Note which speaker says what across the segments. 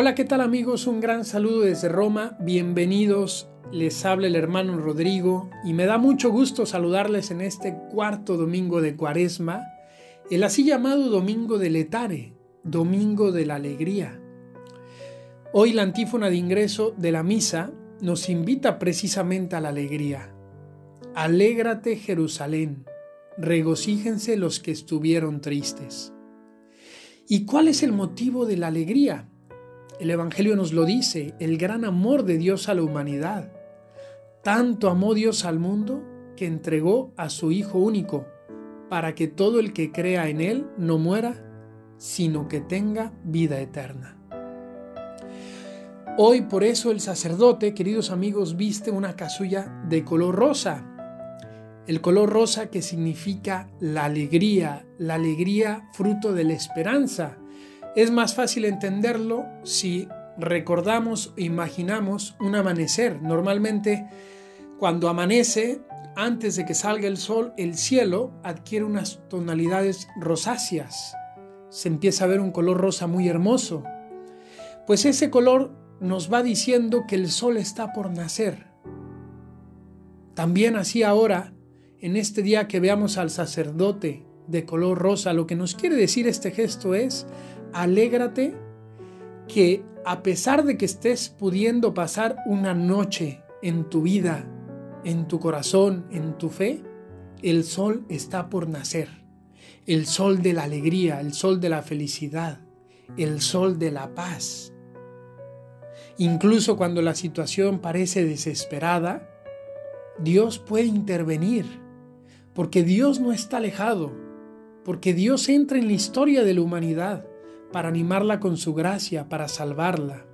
Speaker 1: Hola, ¿qué tal amigos? Un gran saludo desde Roma. Bienvenidos. Les habla el hermano Rodrigo y me da mucho gusto saludarles en este cuarto domingo de Cuaresma, el así llamado Domingo de Letare, Domingo de la Alegría. Hoy la antífona de ingreso de la misa nos invita precisamente a la alegría. Alégrate Jerusalén, regocíjense los que estuvieron tristes. ¿Y cuál es el motivo de la alegría? El Evangelio nos lo dice, el gran amor de Dios a la humanidad. Tanto amó Dios al mundo que entregó a su Hijo único, para que todo el que crea en Él no muera, sino que tenga vida eterna. Hoy por eso el sacerdote, queridos amigos, viste una casulla de color rosa. El color rosa que significa la alegría, la alegría fruto de la esperanza, es más fácil entenderlo si recordamos e imaginamos un amanecer. Normalmente cuando amanece, antes de que salga el sol, el cielo adquiere unas tonalidades rosáceas. Se empieza a ver un color rosa muy hermoso. Pues ese color nos va diciendo que el sol está por nacer. También así ahora, en este día que veamos al sacerdote de color rosa, lo que nos quiere decir este gesto es, alégrate que a pesar de que estés pudiendo pasar una noche en tu vida, en tu corazón, en tu fe, el sol está por nacer. El sol de la alegría, el sol de la felicidad, el sol de la paz. Incluso cuando la situación parece desesperada, Dios puede intervenir, porque Dios no está alejado, porque Dios entra en la historia de la humanidad para animarla con su gracia, para salvarla.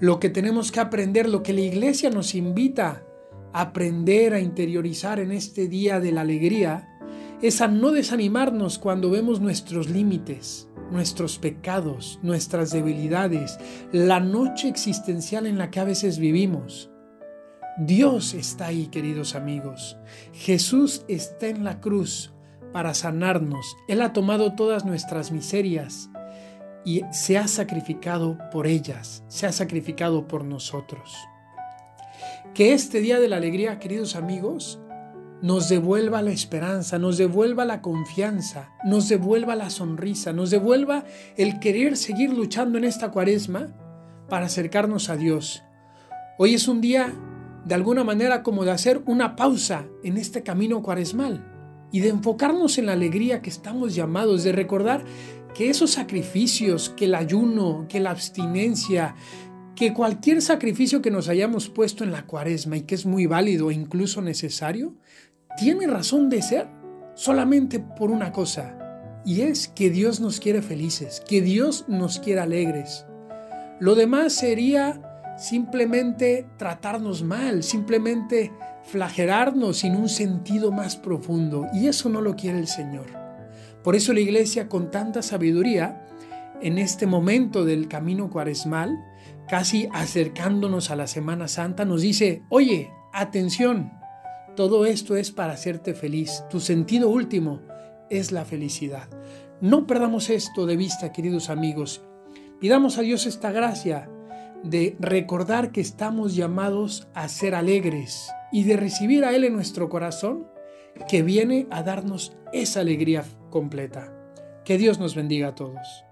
Speaker 1: Lo que tenemos que aprender, lo que la iglesia nos invita a aprender a interiorizar en este día de la alegría, es a no desanimarnos cuando vemos nuestros límites, nuestros pecados, nuestras debilidades, la noche existencial en la que a veces vivimos. Dios está ahí, queridos amigos. Jesús está en la cruz para sanarnos. Él ha tomado todas nuestras miserias y se ha sacrificado por ellas, se ha sacrificado por nosotros. Que este día de la alegría, queridos amigos, nos devuelva la esperanza, nos devuelva la confianza, nos devuelva la sonrisa, nos devuelva el querer seguir luchando en esta cuaresma para acercarnos a Dios. Hoy es un día de alguna manera como de hacer una pausa en este camino cuaresmal y de enfocarnos en la alegría que estamos llamados, de recordar que esos sacrificios, que el ayuno, que la abstinencia, que cualquier sacrificio que nos hayamos puesto en la cuaresma y que es muy válido e incluso necesario, tiene razón de ser solamente por una cosa, y es que Dios nos quiere felices, que Dios nos quiere alegres. Lo demás sería simplemente tratarnos mal, simplemente flagelarnos sin un sentido más profundo, y eso no lo quiere el Señor. Por eso la iglesia con tanta sabiduría, en este momento del camino cuaresmal, casi acercándonos a la Semana Santa, nos dice, oye, atención, todo esto es para hacerte feliz. Tu sentido último es la felicidad. No perdamos esto de vista, queridos amigos. Pidamos a Dios esta gracia de recordar que estamos llamados a ser alegres y de recibir a Él en nuestro corazón que viene a darnos esa alegría completa. Que Dios nos bendiga a todos.